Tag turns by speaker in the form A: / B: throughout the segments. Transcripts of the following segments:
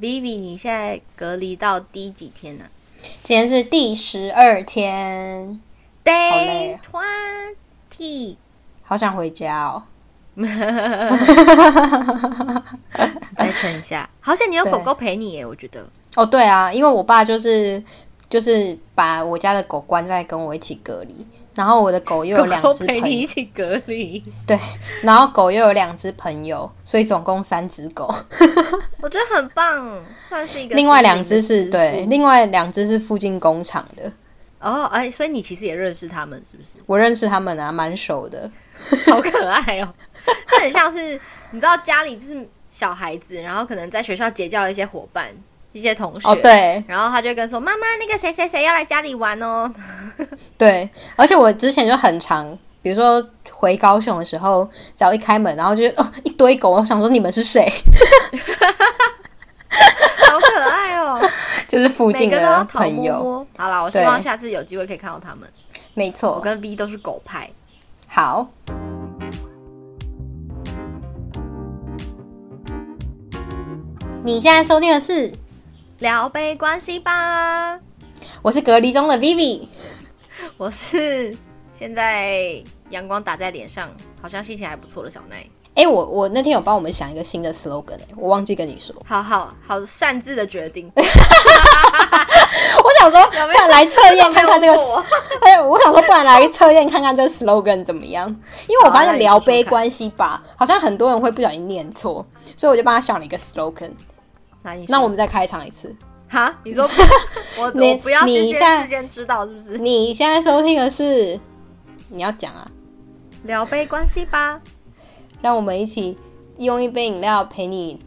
A: Vivi，你现在隔离到第几天呢、啊？
B: 今天是第十二天
A: ，Day twenty，
B: 好想回家哦。
A: 再撑一下，好像你有狗狗陪你耶，我觉得。
B: 哦，对啊，因为我爸就是就是把我家的狗关在跟我一起隔离，然后我的狗又有两只朋友
A: 陪你一起隔离。
B: 对，然后狗又有两只朋友，所以总共三只狗。
A: 我觉得很棒，算是一个。
B: 另外两只是对，另外两只是附近工厂的。
A: 哦，哎，所以你其实也认识他们，是不是？
B: 我认识他们啊，蛮熟的。
A: 好可爱哦，这很像是你知道家里就是小孩子，然后可能在学校结交了一些伙伴、一些同学，
B: 哦对，
A: 然后他就跟说：“妈妈，那个谁谁谁要来家里玩哦。”
B: 对，而且我之前就很常，比如说回高雄的时候，只要一开门，然后就哦一堆狗，我想说你们是谁？
A: 好可爱哦，
B: 就是附近的朋友。
A: 摸摸好了，我希望下次有机会可以看到他们。
B: 没错，
A: 我跟 V 都是狗派。
B: 好，你现在收听的是
A: 聊杯关系吧。
B: 我是隔离中的 Vivi，
A: 我是现在阳光打在脸上，好像心情还不错的小奈。
B: 哎、欸，我我那天有帮我们想一个新的 slogan，哎，我忘记跟你说。
A: 好好好，擅自的决定。
B: 我想说，不然来测验看看这个。哎，我想说，不然来测验看看这个 slogan 怎么样？因为我发现聊杯关系吧，好像很多人会不小心念错，所以我就帮他想了一个 slogan。那我们再开场一次。
A: 哈？你说 我你我不要你现在先知道是不是？
B: 你现在收听的是你要讲啊？
A: 聊杯关系吧。
B: 让我们一起用一杯饮料陪你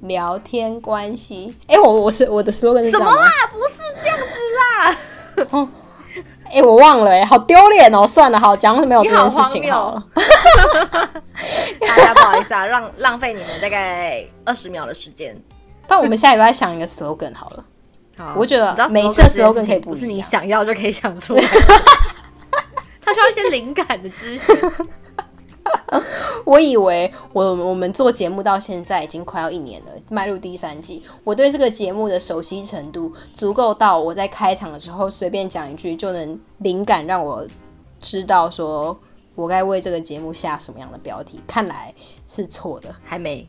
B: 聊天关系。哎、欸，我我是我的 slogan 是什么
A: 啦？不是这样子啦。
B: 哦，哎、欸，我忘了，哎，好丢脸哦。算了，好，讲是没有这件事情好了。
A: 大家不好意思啊，浪浪费你们大概二十秒的时间。
B: 但我们下礼拜想一个 slogan 好了。
A: 好，
B: 我觉得每一次 slogan 可以不，
A: 不是你想要就可以想出来。他需要一些灵感的支持。
B: 我以为我我们做节目到现在已经快要一年了，迈入第三季，我对这个节目的熟悉程度足够到我在开场的时候随便讲一句就能灵感让我知道说我该为这个节目下什么样的标题。看来是错的，
A: 还没，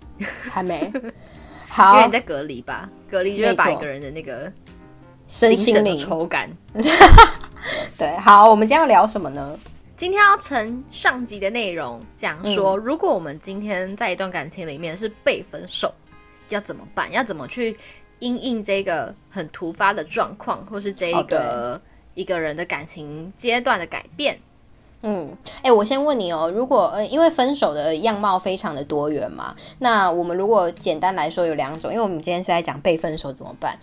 B: 还没。好，
A: 因为你在隔离吧？隔离就会把一个人的那个
B: 身心灵
A: 抽干。
B: 对，好，我们今天要聊什么呢？
A: 今天要承上集的内容，讲说如果我们今天在一段感情里面是被分手，要怎么办？要怎么去因应这个很突发的状况，或是这一个一个人的感情阶段的改变？
B: 嗯，哎、欸，我先问你哦，如果呃，因为分手的样貌非常的多元嘛，那我们如果简单来说有两种，因为我们今天是在讲被分手怎么办。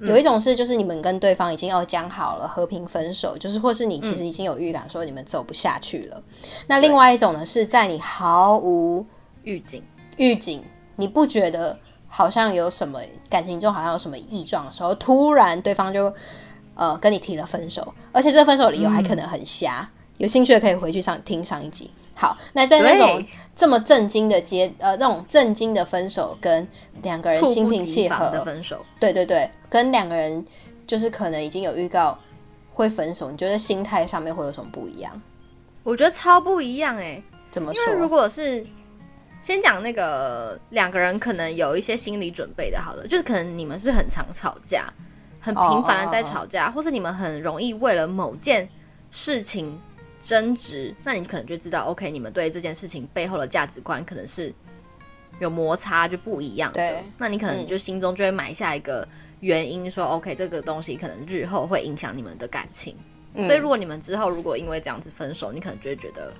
B: 有一种是，就是你们跟对方已经要讲好了和平分手，就是或是你其实已经有预感说你们走不下去了。嗯、那另外一种呢，是在你毫无
A: 预警、
B: 预警，你不觉得好像有什么感情中好像有什么异状的时候，突然对方就呃跟你提了分手，而且这个分手理由还可能很瞎。嗯、有兴趣的可以回去上听上一集。好，那在那种这么震惊的结呃那种震惊的分手，跟两个人心平气和
A: 的分手，
B: 对对对，跟两个人就是可能已经有预告会分手，你觉得心态上面会有什么不一样？
A: 我觉得超不一样哎、欸，
B: 怎么说？
A: 因为如果是先讲那个两个人可能有一些心理准备的，好了，就是可能你们是很常吵架，很频繁的在吵架，oh, oh, oh, oh. 或是你们很容易为了某件事情。争执，那你可能就知道，OK，你们对这件事情背后的价值观可能是有摩擦，就不一样的。对，那你可能就心中就会埋下一个原因，说、嗯、OK，这个东西可能日后会影响你们的感情。嗯、所以，如果你们之后如果因为这样子分手，你可能就会觉得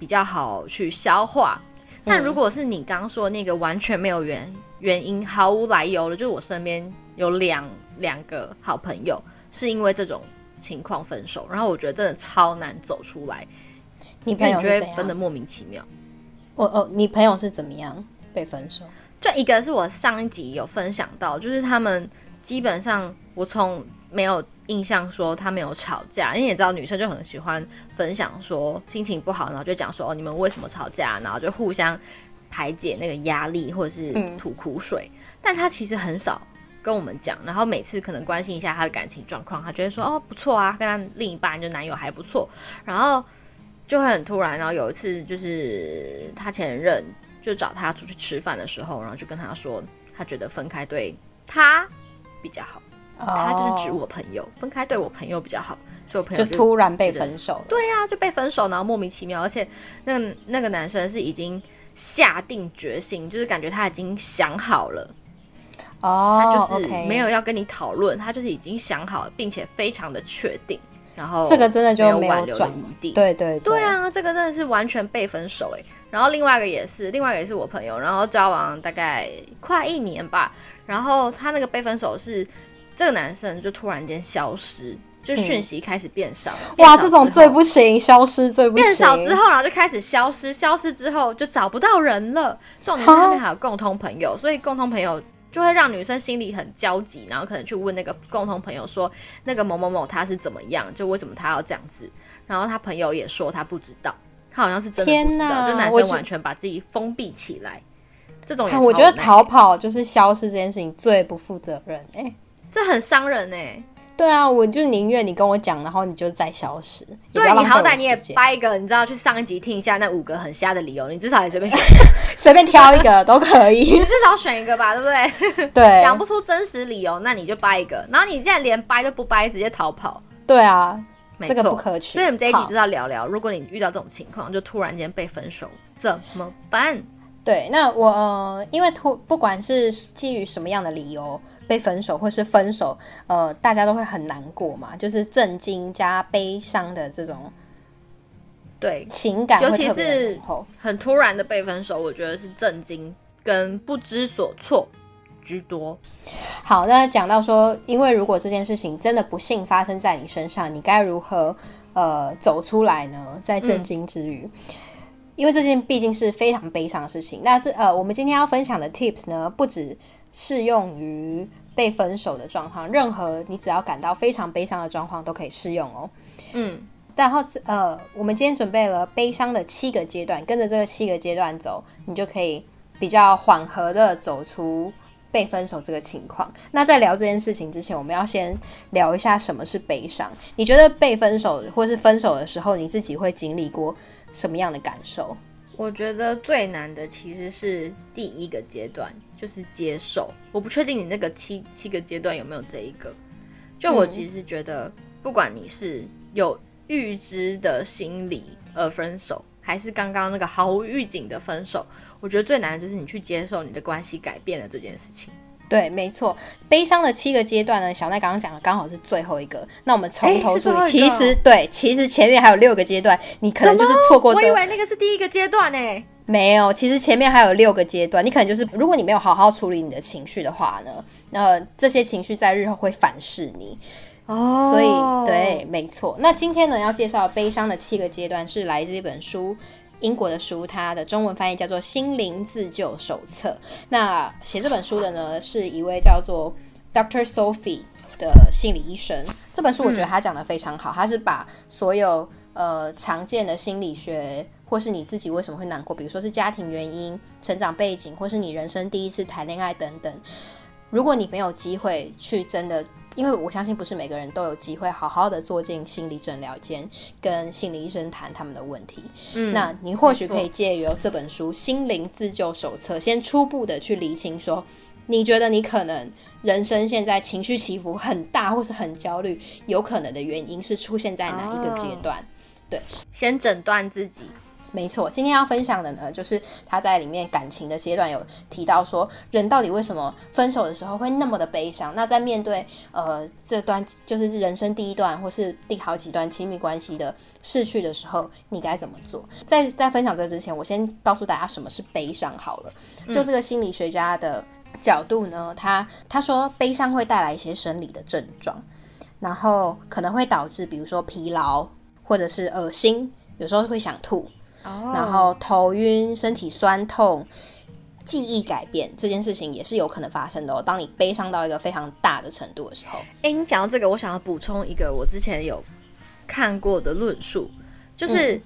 A: 比较好去消化。但如果是你刚刚说那个完全没有原原因、毫无来由的，就是我身边有两两个好朋友是因为这种。情况分手，然后我觉得真的超难走出来。你朋友觉得分的莫名其妙？
B: 我哦，你朋友是怎么样被分手？
A: 就一个是我上一集有分享到，就是他们基本上我从没有印象说他们有吵架，因为你也知道女生就很喜欢分享说心情不好，然后就讲说哦，你们为什么吵架，然后就互相排解那个压力或者是吐苦水。嗯但他其实很少跟我们讲，然后每次可能关心一下他的感情状况，他觉得说哦不错啊，跟他另一半就男友还不错，然后就会很突然，然后有一次就是他前任就找他出去吃饭的时候，然后就跟他说，他觉得分开对他比较好，他就是指我朋友，分开对我朋友比较好。就，
B: 就突然被分手了，
A: 对呀、啊，就被分手，然后莫名其妙，而且那个那个男生是已经下定决心，就是感觉他已经想好了，
B: 哦，
A: 他就是没有要跟你讨论，他就是已经想好了，并且非常的确定，然后
B: 这个真的就没有
A: 挽留的余地，
B: 对对
A: 对啊，这个真的是完全被分手哎，然后另外一个也是，另外一个也是我朋友，然后交往大概快一年吧，然后他那个被分手是这个男生就突然间消失。就讯息开始变少，
B: 嗯、哇，这种最不行，消失最不行。
A: 变少之后，然后就开始消失，消失之后就找不到人了。这种女生那边还有共同朋友，所以共同朋友就会让女生心里很焦急，然后可能去问那个共同朋友说，那个某某某他是怎么样，就为什么他要这样子。然后他朋友也说他不知道，他好像是真的不知道，就男生完全把自己封闭起来。这种也
B: 我觉得逃跑就是消失这件事情最不负责任哎、欸，
A: 这很伤人哎、欸。
B: 对啊，我就宁愿你跟我讲，然后你就再消失。
A: 对，你好歹你也掰一个，你知道去上一集听一下那五个很瞎的理由，你至少也随便，
B: 随便挑一个都可以。
A: 你至少选一个吧，对不对？
B: 对，
A: 讲不出真实理由，那你就掰一个。然后你现在连掰都不掰，直接逃跑。
B: 对啊，这个不可取。
A: 所以我们这一集就是要聊聊，如果你遇到这种情况，就突然间被分手怎么办？
B: 对，那我、呃、因为突不管是基于什么样的理由。被分手或是分手，呃，大家都会很难过嘛，就是震惊加悲伤的这种，
A: 对
B: 情感，
A: 尤其是很突然的被分手，我觉得是震惊跟不知所措居多。
B: 好，那讲到说，因为如果这件事情真的不幸发生在你身上，你该如何呃走出来呢？在震惊之余，嗯、因为这件毕竟是非常悲伤的事情。那这呃，我们今天要分享的 tips 呢，不止。适用于被分手的状况，任何你只要感到非常悲伤的状况都可以适用哦。嗯，然后呃，我们今天准备了悲伤的七个阶段，跟着这个七个阶段走，你就可以比较缓和的走出被分手这个情况。那在聊这件事情之前，我们要先聊一下什么是悲伤。你觉得被分手或是分手的时候，你自己会经历过什么样的感受？
A: 我觉得最难的其实是第一个阶段。就是接受，我不确定你那个七七个阶段有没有这一个。就我其实觉得，不管你是有预知的心理而分手，还是刚刚那个毫无预警的分手，我觉得最难的就是你去接受你的关系改变了这件事情。
B: 对，没错。悲伤的七个阶段呢，小奈刚刚讲的刚好是最后一个。那我们从头说，欸，其实对，其实前面还有六个阶段，你可能就是错过。
A: 我以为那个是第一个阶段呢。
B: 没有，其实前面还有六个阶段，你可能就是，如果你没有好好处理你的情绪的话呢，那这些情绪在日后会反噬你。哦，所以对，没错。那今天呢，要介绍悲伤的七个阶段，是来自一本书，英国的书，它的中文翻译叫做《心灵自救手册》。那写这本书的呢，是一位叫做 Dr. Sophie 的心理医生。这本书我觉得他讲得非常好，他是把所有呃常见的心理学。或是你自己为什么会难过？比如说是家庭原因、成长背景，或是你人生第一次谈恋爱等等。如果你没有机会去真的，因为我相信不是每个人都有机会好好的坐进心理诊疗间，跟心理医生谈他们的问题。嗯，那你或许可以借由这本书《心灵自救手册》，先初步的去厘清说，你觉得你可能人生现在情绪起伏很大，或是很焦虑，有可能的原因是出现在哪一个阶段？哦，对，
A: 先诊断自己。
B: 没错，今天要分享的呢，就是他在里面感情的阶段有提到说，人到底为什么分手的时候会那么的悲伤？那在面对呃这段就是人生第一段或是第好几段亲密关系的逝去的时候，你该怎么做？在在分享这之前，我先告诉大家什么是悲伤好了。就这个心理学家的角度呢，他他说悲伤会带来一些生理的症状，然后可能会导致比如说疲劳或者是恶心，有时候会想吐。Oh. 然后头晕、身体酸痛、记忆改变这件事情也是有可能发生的哦。当你悲伤到一个非常大的程度的时候，
A: 哎，你讲到这个，我想要补充一个我之前有看过的论述，就是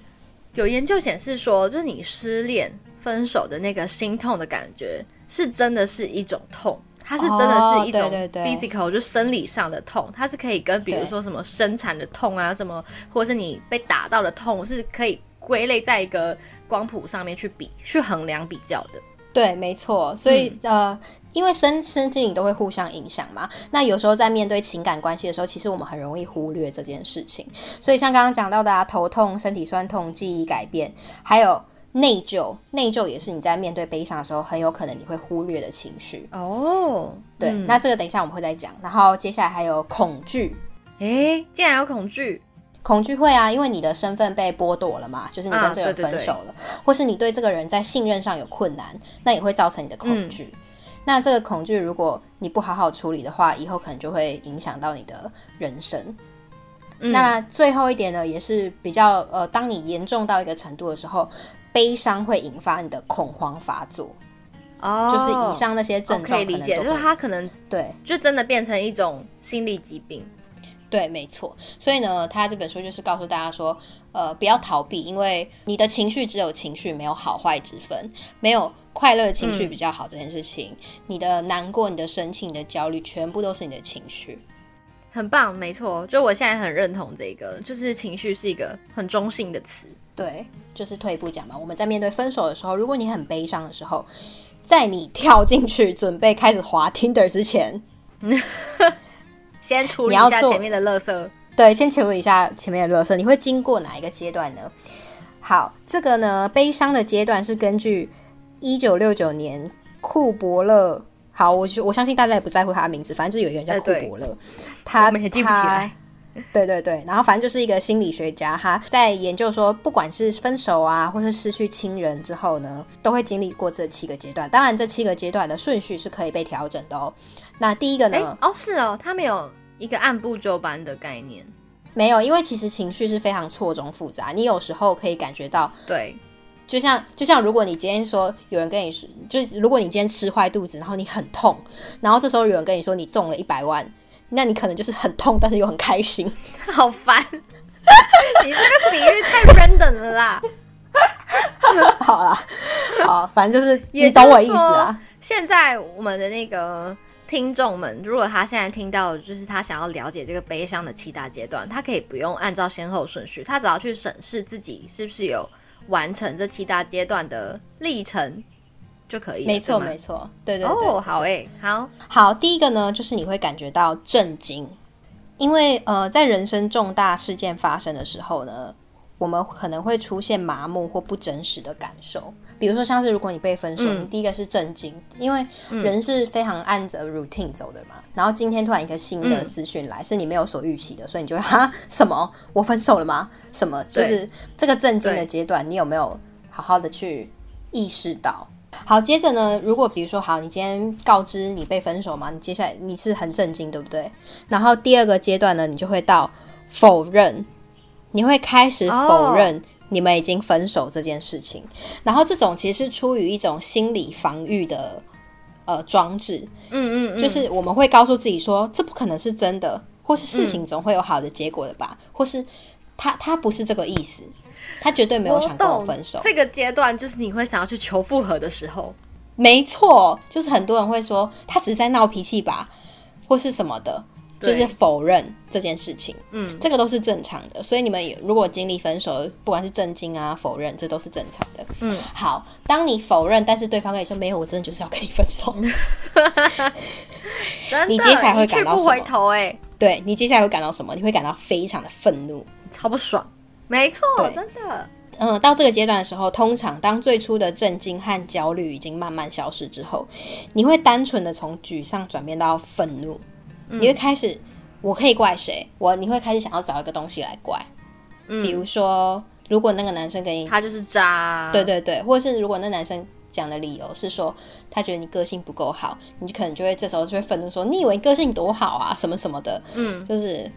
A: 有研究显示说，就是你失恋分手的那个心痛的感觉，是真的是一种痛，它是真的是一种
B: 哦、对对对
A: physical 就生理上的痛，它是可以跟比如说什么生产的痛啊，什么或者是你被打到的痛，是可以归类在一个光谱上面去比去衡量比较的。
B: 对，没错。所以、嗯、呃，因为身身心灵都会互相影响嘛，那有时候在面对情感关系的时候，其实我们很容易忽略这件事情。所以像刚刚讲到的啊，头痛、身体酸痛、记忆改变，还有。内疚，内疚也是你在面对悲伤的时候，很有可能你会忽略的情绪
A: 哦。
B: 对、嗯，那这个等一下我们会再讲。然后接下来还有恐惧，
A: 诶，竟然有恐惧，
B: 恐惧会啊，因为你的身份被剥夺了嘛，就是你跟这个人分手了，啊、对对对，或是你对这个人在信任上有困难，那也会造成你的恐惧、嗯。那这个恐惧如果你不好好处理的话，以后可能就会影响到你的人生。嗯、那最后一点呢，也是比较呃，当你严重到一个程度的时候。悲伤会引发你的恐慌发作，哦、oh,，就是以上那些症状可以理解，
A: 就是他可能
B: 对，
A: 就真的变成一种心理疾病，
B: 对，没错。所以呢，他这本书就是告诉大家说，呃，不要逃避，因为你的情绪只有情绪，没有好坏之分，没有快乐的情绪比较好这件事情、嗯，你的难过、你的生气、你的焦虑，全部都是你的情绪，
A: 很棒，没错。就我现在很认同这个，就是情绪是一个很中性的词。
B: 对，就是退一步讲嘛。我们在面对分手的时候，如果你很悲伤的时候，在你跳进去准备开始滑 Tinder 之前，
A: 先处理一下前面的垃圾。
B: 对，先处理一下前面的垃圾。你会经过哪一个阶段呢？好，这个呢，悲伤的阶段是根据一九六九年库伯勒。好，我我相信大家也不在乎他的名字，反正就有一个人叫库伯勒，他
A: 也记不起来。
B: 对对对，然后反正就是一个心理学家，他在研究说，不管是分手啊，或是失去亲人之后呢，都会经历过这七个阶段。当然，这七个阶段的顺序是可以被调整的哦。那第一个呢？
A: 哦，是哦，他没有一个按部就班的概念，
B: 没有，因为其实情绪是非常错综复杂。你有时候可以感觉到，
A: 对，
B: 就像就像如果你今天说有人跟你说，就如果你今天吃坏肚子，然后你很痛，然后这时候有人跟你说你中了一百万。那你可能就是很痛，但是又很开心，
A: 好烦！你这个比喻太 random 了啦。
B: 好啦，好，反正就是你懂我意思啊。
A: 现在我们的那个听众们，如果他现在听到，就是他想要了解这个悲伤的七大阶段，他可以不用按照先后顺序，他只要去审视自己是不是有完成这七大阶段的历程。就可以，
B: 没错没错，对对对，
A: 哦，好诶、欸，好
B: 好，第一个呢，就是你会感觉到震惊，因为呃，在人生重大事件发生的时候呢，我们可能会出现麻木或不真实的感受，比如说像是如果你被分手，嗯、你第一个是震惊，因为人是非常按着 routine 走的嘛，嗯、然后今天突然一个新的资讯来、嗯，是你没有所预期的，所以你就会哈什么？我分手了吗？什么？就是这个震惊的阶段，你有没有好好的去意识到？好，接着呢，如果比如说，好，你今天告知你被分手嘛，你接下来你是很震惊，对不对？然后第二个阶段呢，你就会到否认，你会开始否认你们已经分手这件事情。Oh. 然后这种其实是出于一种心理防御的呃装置，嗯，嗯嗯，就是我们会告诉自己说，这不可能是真的，或是事情总会有好的结果的吧，嗯、或是他他不是这个意思。他绝对没有想跟我分手。
A: 这个阶段就是你会想要去求复合的时候。
B: 没错，就是很多人会说他只是在闹脾气吧，或是什么的，就是否认这件事情。嗯，这个都是正常的。所以你们如果经历分手，不管是震惊啊、否认，这都是正常的。嗯，好，当你否认，但是对方跟你说没有，我真的就是要跟你分手。你接下来会感到什么？
A: 回头哎，
B: 对，你接下来会感到什么？你会感到非常的愤怒，
A: 超不爽。没错，真的。
B: 嗯，到这个阶段的时候，通常当最初的震惊和焦虑已经慢慢消失之后，你会单纯的从沮丧转变到愤怒，嗯。你会开始，我可以怪谁？我你会开始想要找一个东西来怪。嗯，比如说，如果那个男生给你，
A: 他就是渣。
B: 对对对，或者是如果那男生讲的理由是说他觉得你个性不够好，你可能就会这时候就会愤怒说，你以为你个性多好啊？什么什么的。嗯，就是。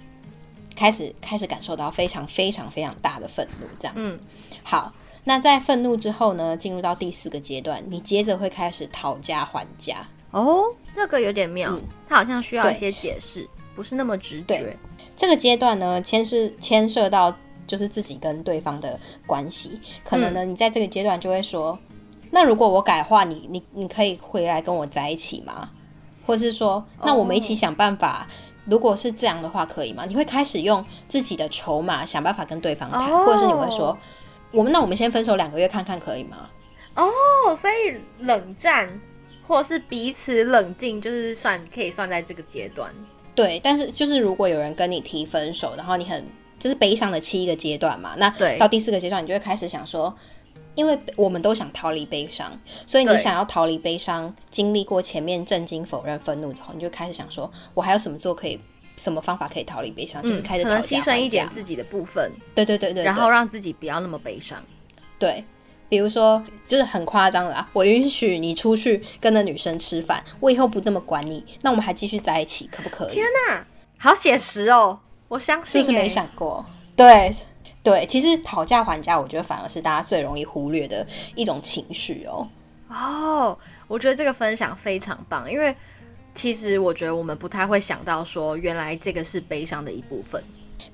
B: 开始开始感受到非常非常非常大的愤怒，这样子。嗯，好，那在愤怒之后呢，进入到第四个阶段，你接着会开始讨价还价。
A: 哦，这个有点妙，嗯，它好像需要一些解释，不是那么直觉。
B: 这个阶段呢，牵涉牵涉到就是自己跟对方的关系，可能呢，嗯，你在这个阶段就会说，那如果我改话，你你你可以回来跟我在一起吗？或者是说，那我们一起想办法。Oh. 如果是这样的话，可以吗？你会开始用自己的筹码想办法跟对方谈，oh. 或者是你会说，我们那我们先分手两个月看看，可以吗？
A: 哦，oh, 所以冷战或是彼此冷静，就是算可以算在这个阶段。
B: 对，但是就是如果有人跟你提分手，然后你很这是悲伤的七个阶段嘛，那到第四个阶段，你就会开始想说，因为我们都想逃离悲伤，所以你想要逃离悲伤，经历过前面震惊、否认、愤怒之后，你就开始想说，我还有什么做可以，什么方法可以逃离悲伤？嗯、就是开始可能牺牲一点
A: 自己的部分，
B: 对对对对，对，
A: 然后让自己不要那么悲伤。
B: 对，比如说就是很夸张的啦，我允许你出去跟那女生吃饭，我以后不那么管你，那我们还继续在一起，可不可以？
A: 天哪，好写实哦！我相信、欸，
B: 就是没想过，对。对，其实讨价还价，我觉得反而是大家最容易忽略的一种情绪哦。
A: 哦，我觉得这个分享非常棒，因为其实我觉得我们不太会想到说，原来这个是悲伤的一部分。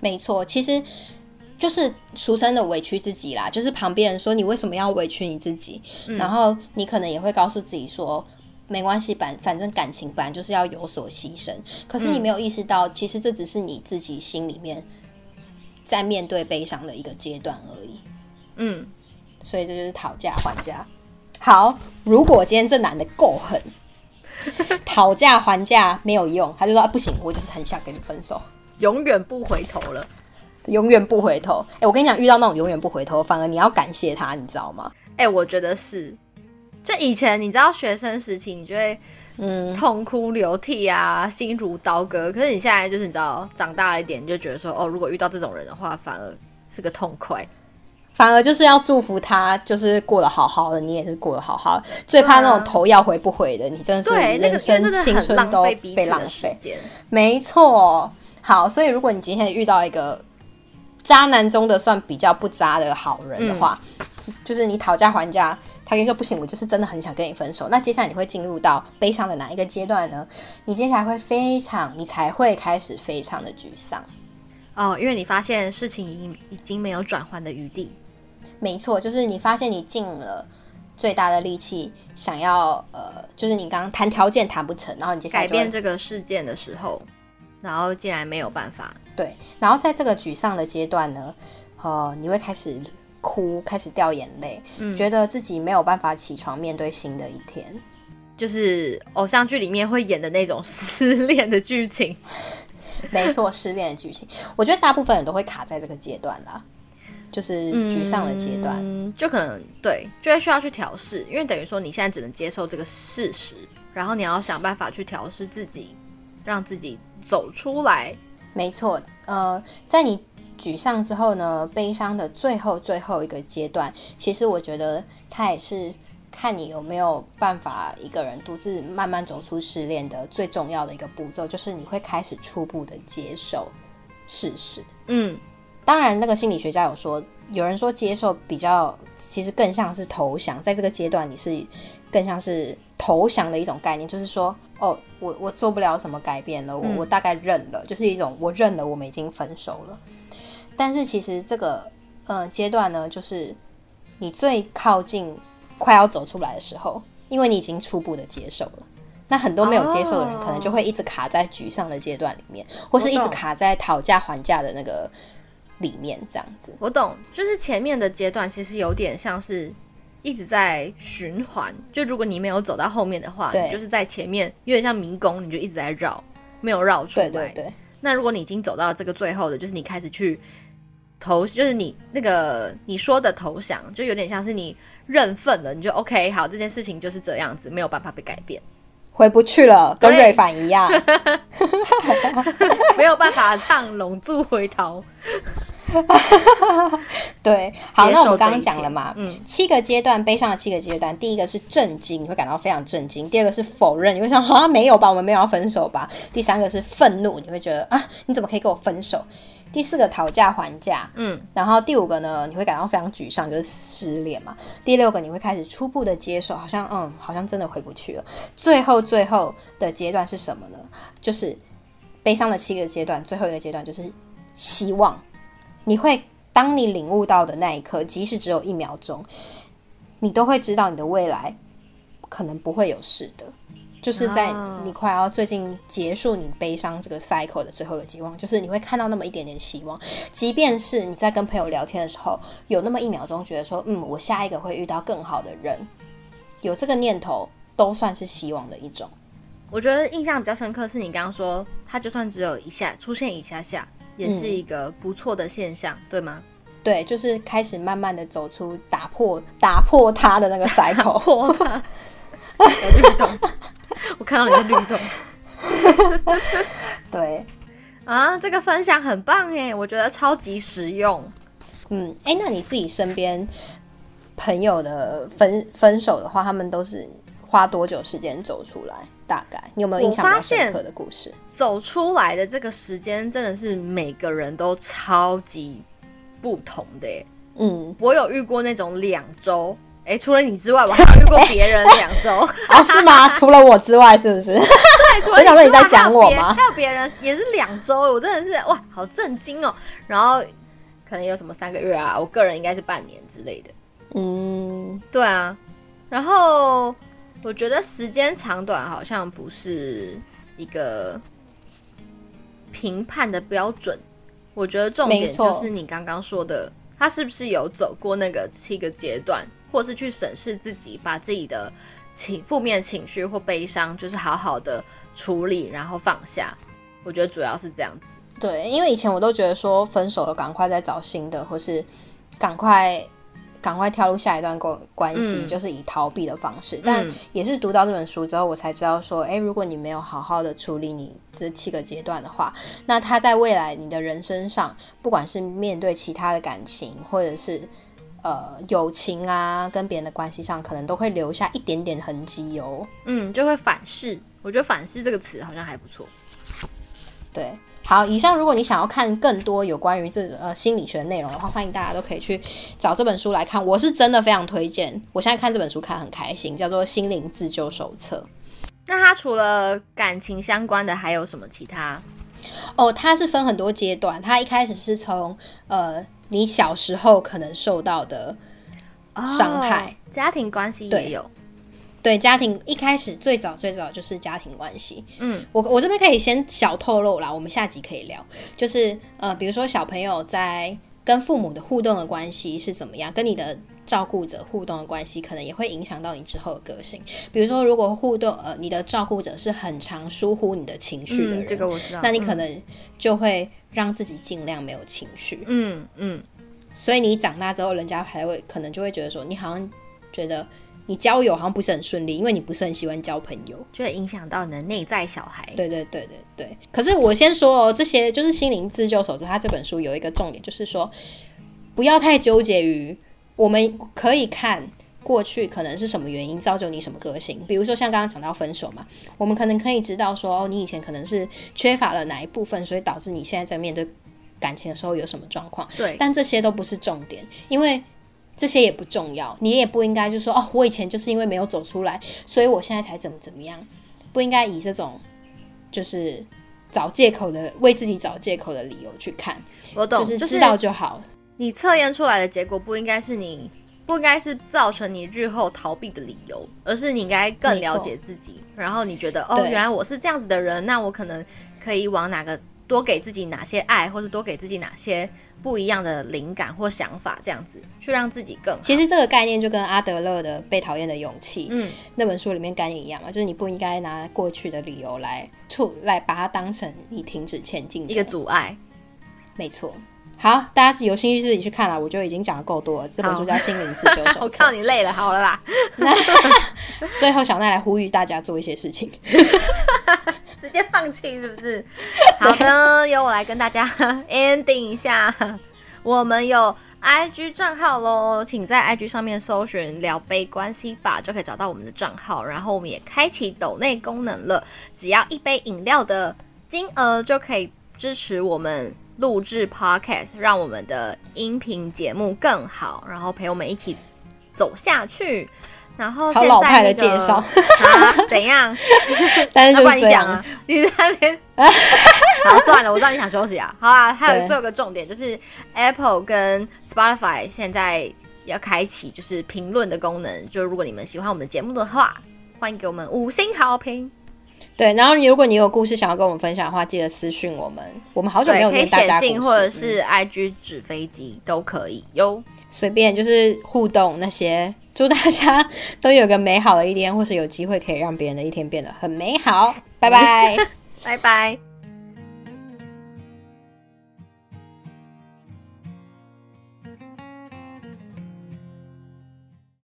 B: 没错，其实就是俗称的委屈自己啦，就是旁边人说你为什么要委屈你自己，嗯、然后你可能也会告诉自己说，没关系，反反正感情本来就是要有所牺牲。可是你没有意识到，嗯、其实这只是你自己心里面。在面对悲伤的一个阶段而已，
A: 嗯，
B: 所以这就是讨价还价。好，如果今天这男的够狠，讨价还价没有用，他就说啊不行，我就是很想跟你分手，
A: 永远不回头了，
B: 永远不回头。哎、欸，我跟你讲，遇到那种永远不回头，反而你要感谢他，你知道吗？
A: 哎、欸，我觉得是，就以前你知道学生时期，你就会。嗯，痛哭流涕啊，心如刀割。可是你现在就是你知道，长大了一点，你就觉得说，哦，如果遇到这种人的话，反而是个痛快，
B: 反而就是要祝福他，就是过得好好的，你也是过得好好的。最怕那种头要回不回的，你真的是人生青春都被浪费。没错，好，所以如果你今天遇到一个渣男中的算比较不渣的好人的话，嗯、就是你讨价还价。他跟你说不行，我就是真的很想跟你分手。那接下来你会进入到悲伤的哪一个阶段呢？你接下来会非常，你才会开始非常的沮丧
A: 哦，因为你发现事情已经已经没有转换的余地。
B: 没错，就是你发现你尽了最大的力气，想要呃，就是你刚刚谈条件谈不成，然后你接下来
A: 改变这个事件的时候，然后竟然没有办法。
B: 对，然后在这个沮丧的阶段呢，呃，你会开始。哭，开始掉眼泪，嗯，觉得自己没有办法起床面对新的一天，
A: 就是偶像剧里面会演的那种失恋的剧情。
B: 没错，失恋的剧情，我觉得大部分人都会卡在这个阶段啦，就是沮丧的阶段，
A: 嗯，就可能对，就会需要去调试，因为等于说你现在只能接受这个事实，然后你要想办法去调试自己，让自己走出来。
B: 没错，呃，在你。沮丧之后呢，悲伤的最后最后一个阶段，其实我觉得它也是看你有没有办法一个人独自慢慢走出失恋的最重要的一个步骤，就是你会开始初步的接受事实。
A: 嗯，
B: 当然，那个心理学家有说，有人说接受比较其实更像是投降，在这个阶段你是更像是投降的一种概念，就是说，哦，我我做不了什么改变了，我我大概认了，就是一种我认了，我们已经分手了。但是其实这个呃阶段呢，就是你最靠近快要走出来的时候，因为你已经初步的接受了。那很多没有接受的人，可能就会一直卡在沮丧的阶段里面，或是一直卡在讨价还价的那个里面，这样子。
A: 我懂，就是前面的阶段其实有点像是一直在循环。就如果你没有走到后面的话，你就是在前面有点像迷宫，你就一直在绕，没有绕出来。
B: 对对对。
A: 那如果你已经走到这个最后的，就是你开始去。投就是你那个你说的投降，就有点像是你认份了，你就 OK 好，这件事情就是这样子，没有办法被改变，
B: 回不去了，跟瑞凡一样，
A: 没有办法唱龙柱回头。
B: 对，好，那我们刚刚讲了嘛，嗯，七个阶段，悲伤的七个阶段，第一个是震惊，你会感到非常震惊；第二个是否认，你会想好像没有吧，我们没有要分手吧；第三个是愤怒，你会觉得啊，你怎么可以跟我分手？第四个讨价还价，嗯，然后第五个呢，你会感到非常沮丧，就是失恋嘛。第六个你会开始初步的接受，好像嗯，好像真的回不去了。最后最后的阶段是什么呢？就是悲伤的七个阶段，最后一个阶段就是希望。你会当你领悟到的那一刻，即使只有一秒钟，你都会知道你的未来可能不会有事的。就是在你快要最近结束你悲伤这个 cycle 的最后一个希望，就是你会看到那么一点点希望，即便是你在跟朋友聊天的时候，有那么一秒钟觉得说，嗯，我下一个会遇到更好的人，有这个念头都算是希望的一种。
A: 我觉得印象比较深刻是你刚刚说，他就算只有一下出现一下下，也是一个不错的现象，嗯、对吗？
B: 对，就是开始慢慢的走出打破打破他的那个 cycle，
A: 我看到你的律动。
B: 对
A: 啊，这个分享很棒哎，我觉得超级实用。
B: 嗯，哎，那你自己身边朋友的分分手的话，他们都是花多久时间走出来？大概你有没有印象比较深刻的故事？
A: 走出来的这个时间真的是每个人都超级不同的耶。嗯，我有遇过那种两周，哎，除了你之外，我 还有遇过别人两周。
B: 哦，是吗？除了我之外，是不是？我想说你在讲我吗？
A: 还有别人也是两周，我真的是哇，好震惊哦。然后可能有什么三个月啊，我个人应该是半年之类的。嗯，对啊，然后。我觉得时间长短好像不是一个评判的标准。我觉得重点就是你刚刚说的，他是不是有走过那个七个阶段，或是去审视自己，把自己的情负面情绪或悲伤，就是好好的处理，然后放下。我觉得主要是这样子。
B: 对，因为以前我都觉得说分手了，赶快再找新的，或是赶快。赶快跳入下一段关关系，嗯、就是以逃避的方式。嗯、但也是读到这本书之后，我才知道说，哎、欸，如果你没有好好的处理你这七个阶段的话，那他在未来你的人生上，不管是面对其他的感情，或者是呃友情啊，跟别人的关系上，可能都会留下一点点痕迹哦。
A: 嗯，就会反噬。我觉得“反噬”这个词好像还不错。
B: 对。好，以上如果你想要看更多有关于这呃心理学内容的话，欢迎大家都可以去找这本书来看。我是真的非常推荐，我现在看这本书看很开心，叫做《心灵自救手册》。
A: 那它除了感情相关的，还有什么其他？
B: 哦，它是分很多阶段。它一开始是从呃你小时候可能受到的伤害，
A: 哦，家庭关系也有。
B: 对，家庭一开始最早最早就是家庭关系。嗯，我我这边可以先小透露啦，我们下集可以聊。就是呃，比如说小朋友在跟父母的互动的关系是怎么样，跟你的照顾者互动的关系，可能也会影响到你之后的个性。比如说，如果互动呃，你的照顾者是很常疏忽你的情绪的人，嗯，这个我知道，那你可能就会让自己尽量没有情绪。嗯嗯，所以你长大之后，人家还会可能就会觉得说，你好像觉得。你交友好像不是很顺利，因为你不是很喜欢交朋友，
A: 就会影响到你的内在小孩。
B: 对对对对对。可是我先说哦，这些就是心灵自救手册。它这本书有一个重点，就是说不要太纠结于，我们可以看过去可能是什么原因造就你什么个性。比如说像刚刚讲到分手嘛，我们可能可以知道说，哦，你以前可能是缺乏了哪一部分，所以导致你现在在面对感情的时候有什么状况。
A: 对，
B: 但这些都不是重点，因为。这些也不重要，你也不应该就说哦，我以前就是因为没有走出来，所以我现在才怎么怎么样，不应该以这种就是找借口的为自己找借口的理由去看。
A: 我懂，
B: 就是知道就好。
A: 你测验出来的结果不应该是你不应该是造成你日后逃避的理由，而是你应该更了解自己。然后你觉得哦，原来我是这样子的人，那我可能可以往哪个多给自己哪些爱，或者多给自己哪些。不一样的灵感或想法，这样子去让自己更好。
B: 其实这个概念就跟阿德勒的《被讨厌的勇气》嗯那本书里面概念一样嘛，就是你不应该拿过去的理由来处来把它当成你停止前进的
A: 一个阻碍。
B: 没错。好，大家有兴趣自己去看了，我就已经讲的够多了。这本书叫《心灵自救手册》。
A: 我靠，你累了，好了啦。
B: 那最后小奈来呼吁大家做一些事情。
A: 直接放弃是不是？好的，由我来跟大家 ending 一下。我们有 IG 账号喽，请在 IG 上面搜寻“聊杯关系法”就可以找到我们的账号。然后我们也开启抖内功能了，只要一杯饮料的金额就可以支持我们录制 Podcast，让我们的音频节目更好，然后陪我们一起走下去。然后现在、那个、好老派的介绍 啊，怎样？
B: 但是就这样，
A: 你讲啊，你在那边。好，算了，我知道你想休息啊。好啦，还有最后一个重点就是 Apple 跟 Spotify 现在要开启就是评论的功能，就如果你们喜欢我们的节目的话，欢迎给我们五星好评。
B: 对，然后如果你有故事想要跟我们分享的话，记得私信我们。我们好久没有念大家
A: 信或者是 IG 纸飞机、嗯、都可以哟，
B: 随便就是互动那些。祝大家都有个美好的一天，或是有机会可以让别人的一天变得很美好。拜拜，
A: 拜拜。